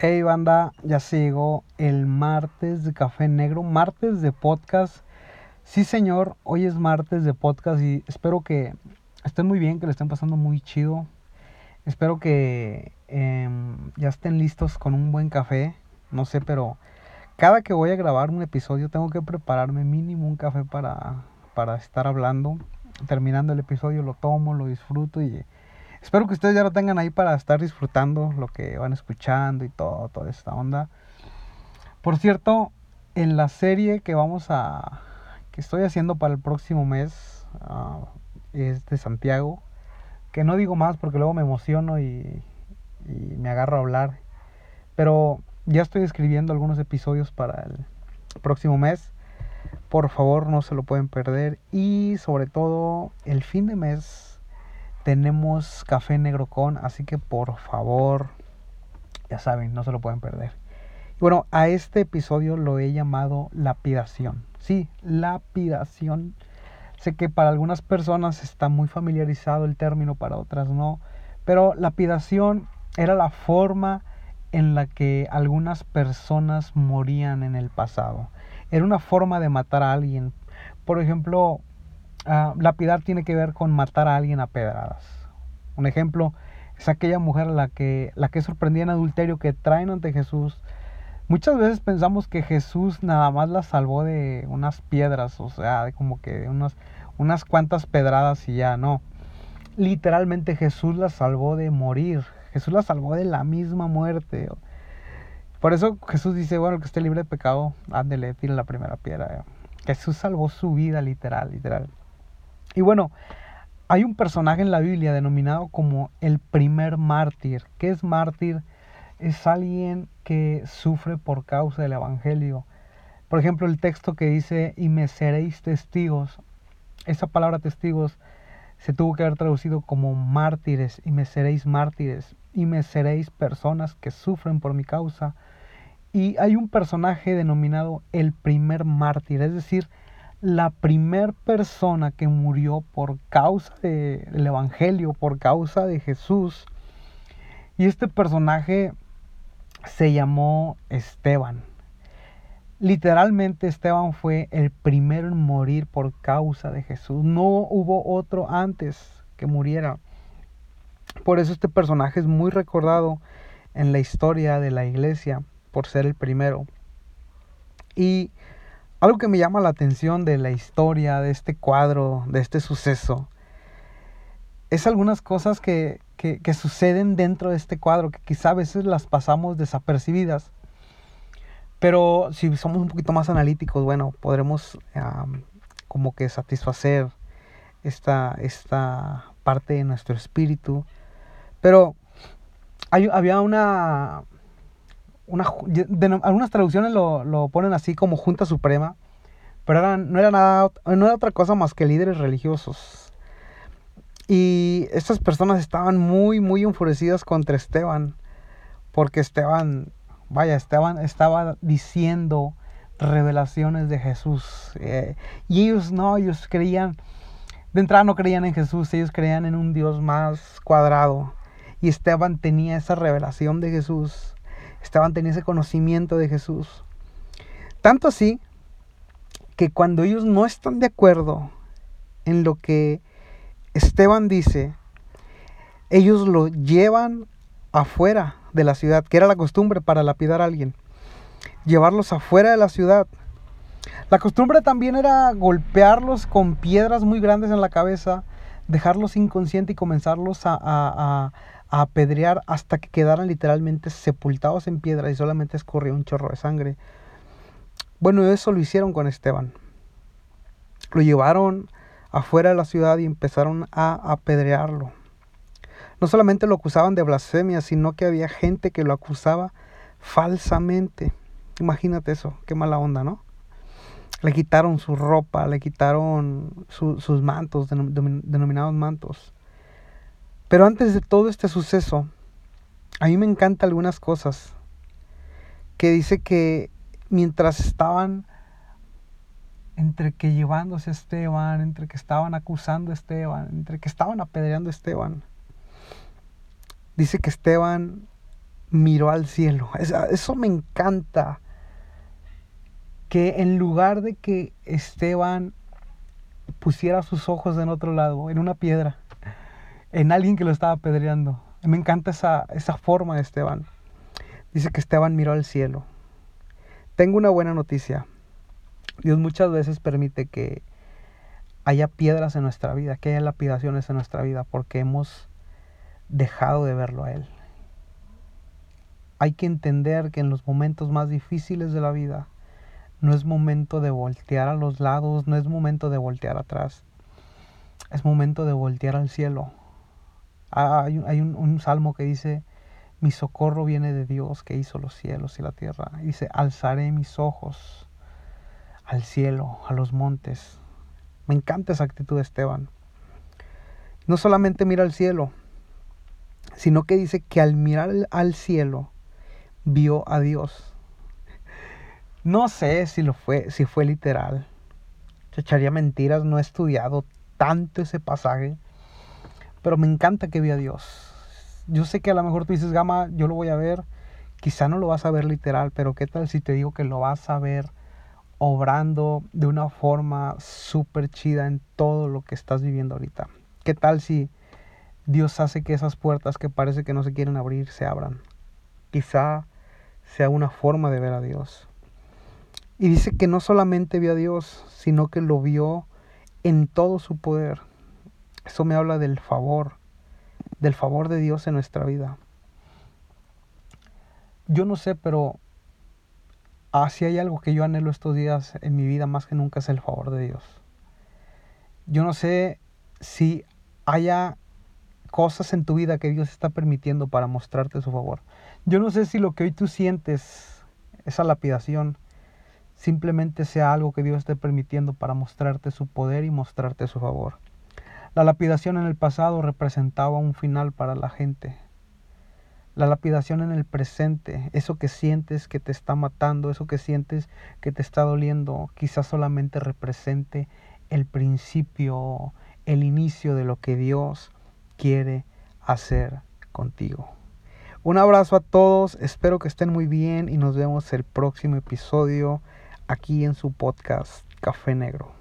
Hey banda, ya sigo el martes de Café Negro, martes de podcast. Sí señor, hoy es martes de podcast y espero que estén muy bien, que le estén pasando muy chido. Espero que em, ya estén listos con un buen café. No sé, pero cada que voy a grabar un episodio tengo que prepararme mínimo un café para, para estar hablando. Terminando el episodio lo tomo, lo disfruto y Espero que ustedes ya lo tengan ahí para estar disfrutando lo que van escuchando y todo, toda esta onda. Por cierto, en la serie que vamos a. que estoy haciendo para el próximo mes uh, es de Santiago. Que no digo más porque luego me emociono y, y me agarro a hablar. Pero ya estoy escribiendo algunos episodios para el próximo mes. Por favor, no se lo pueden perder. Y sobre todo, el fin de mes tenemos café negro con, así que por favor, ya saben, no se lo pueden perder. Bueno, a este episodio lo he llamado lapidación. Sí, lapidación. Sé que para algunas personas está muy familiarizado el término, para otras no. Pero lapidación era la forma en la que algunas personas morían en el pasado. Era una forma de matar a alguien. Por ejemplo, Uh, lapidar tiene que ver con matar a alguien a pedradas. Un ejemplo es aquella mujer la que, la que sorprendía en adulterio que traen ante Jesús. Muchas veces pensamos que Jesús nada más la salvó de unas piedras, o sea, de como que de unas, unas cuantas pedradas y ya, no. Literalmente Jesús la salvó de morir. Jesús la salvó de la misma muerte. Por eso Jesús dice, bueno, el que esté libre de pecado, ándele, tire la primera piedra. Jesús salvó su vida, literal, literal. Y bueno, hay un personaje en la Biblia denominado como el primer mártir. ¿Qué es mártir? Es alguien que sufre por causa del Evangelio. Por ejemplo, el texto que dice, y me seréis testigos. Esa palabra testigos se tuvo que haber traducido como mártires, y me seréis mártires, y me seréis personas que sufren por mi causa. Y hay un personaje denominado el primer mártir, es decir, la primer persona que murió por causa del Evangelio, por causa de Jesús. Y este personaje se llamó Esteban. Literalmente Esteban fue el primero en morir por causa de Jesús. No hubo otro antes que muriera. Por eso este personaje es muy recordado en la historia de la iglesia por ser el primero. Y algo que me llama la atención de la historia, de este cuadro, de este suceso, es algunas cosas que, suceden dentro de este cuadro, que quizá a veces las pasamos desapercibidas. Pero si somos un poquito más analíticos, bueno, podremos como que satisfacer esta, esta parte de nuestro espíritu. Pero hay, había una, algunas traducciones lo, ponen así como Junta Suprema, pero no, era nada, no era otra cosa más que líderes religiosos. Y estas personas estaban muy, muy enfurecidas contra Esteban, porque Esteban, vaya, Esteban estaba diciendo revelaciones de Jesús. Eh, y ellos no, ellos creían, de entrada no creían en Jesús, ellos creían en un Dios más cuadrado. Y Esteban tenía esa revelación de Jesús estaban teniendo ese conocimiento de Jesús. Tanto así que cuando ellos no están de acuerdo en lo que Esteban dice, ellos lo llevan afuera de la ciudad, que era la costumbre para lapidar a alguien, llevarlos afuera de la ciudad. La costumbre también era golpearlos con piedras muy grandes en la cabeza, dejarlos inconscientes y comenzarlos a, a apedrear hasta que quedaran literalmente sepultados en piedra y solamente escurría un chorro de sangre. Bueno, eso lo hicieron con Esteban. Lo llevaron afuera de la ciudad y empezaron a apedrearlo. No solamente lo acusaban de blasfemia, sino que había gente que lo acusaba falsamente. Imagínate eso, qué mala onda, ¿no? Le quitaron su ropa, le quitaron sus mantos, denominados mantos. Pero antes de todo este suceso, a mí me encantan algunas cosas que dice que mientras estaban entre que llevándose a Esteban, entre que estaban acusando a Esteban, entre que estaban apedreando a Esteban, dice que Esteban miró al cielo. Eso me encanta. Que en lugar de que Esteban pusiera sus ojos en otro lado, en una piedra, en alguien que lo estaba apedreando. Me encanta esa, esa forma de Esteban. Dice que Esteban miró al cielo. Tengo una buena noticia. Dios muchas veces permite que haya piedras en nuestra vida, que haya lapidaciones en nuestra vida, porque hemos dejado de verlo a Él. Hay que entender que en los momentos más difíciles de la vida no es momento de voltear a los lados, no es momento de voltear atrás. Es momento de voltear al cielo. Ah, hay, un, un, salmo que dice, mi socorro viene de Dios que hizo los cielos y la tierra. Dice, alzaré mis ojos al cielo, a los montes. Me encanta esa actitud de Esteban. No solamente mira al cielo, sino que dice que al mirar al cielo vio a Dios. No sé si lo fue, si fue literal. echaría mentiras, no he estudiado tanto ese pasaje, pero me encanta que vio a Dios. Yo sé que a lo mejor tú dices, Gama, yo lo voy a ver, quizá no lo vas a ver literal, pero ¿qué tal si te digo que lo vas a ver obrando de una forma súper chida en todo lo que estás viviendo ahorita? ¿Qué tal si Dios hace que esas puertas que parece que no se quieren abrir se abran? Quizá sea una forma de ver a Dios. Y dice que no solamente vio a Dios, sino que lo vio en todo su poder. Eso me habla del favor, del favor de Dios en nuestra vida. Yo no sé, pero si hay algo que yo anhelo estos días en mi vida más que nunca es el favor de Dios. Yo no sé si haya cosas en tu vida que Dios está permitiendo para mostrarte su favor. Yo no sé si lo que hoy tú sientes, esa lapidación, simplemente sea algo que Dios esté permitiendo para mostrarte su poder y mostrarte su favor. La lapidación en el pasado representaba un final para la gente, la lapidación en el presente, eso que sientes que te está matando, eso que sientes que te está doliendo, quizás solamente represente el principio, el inicio de lo que Dios quiere hacer contigo. Un abrazo a todos, espero que estén muy bien y nos vemos el próximo episodio aquí en su podcast Café Negro.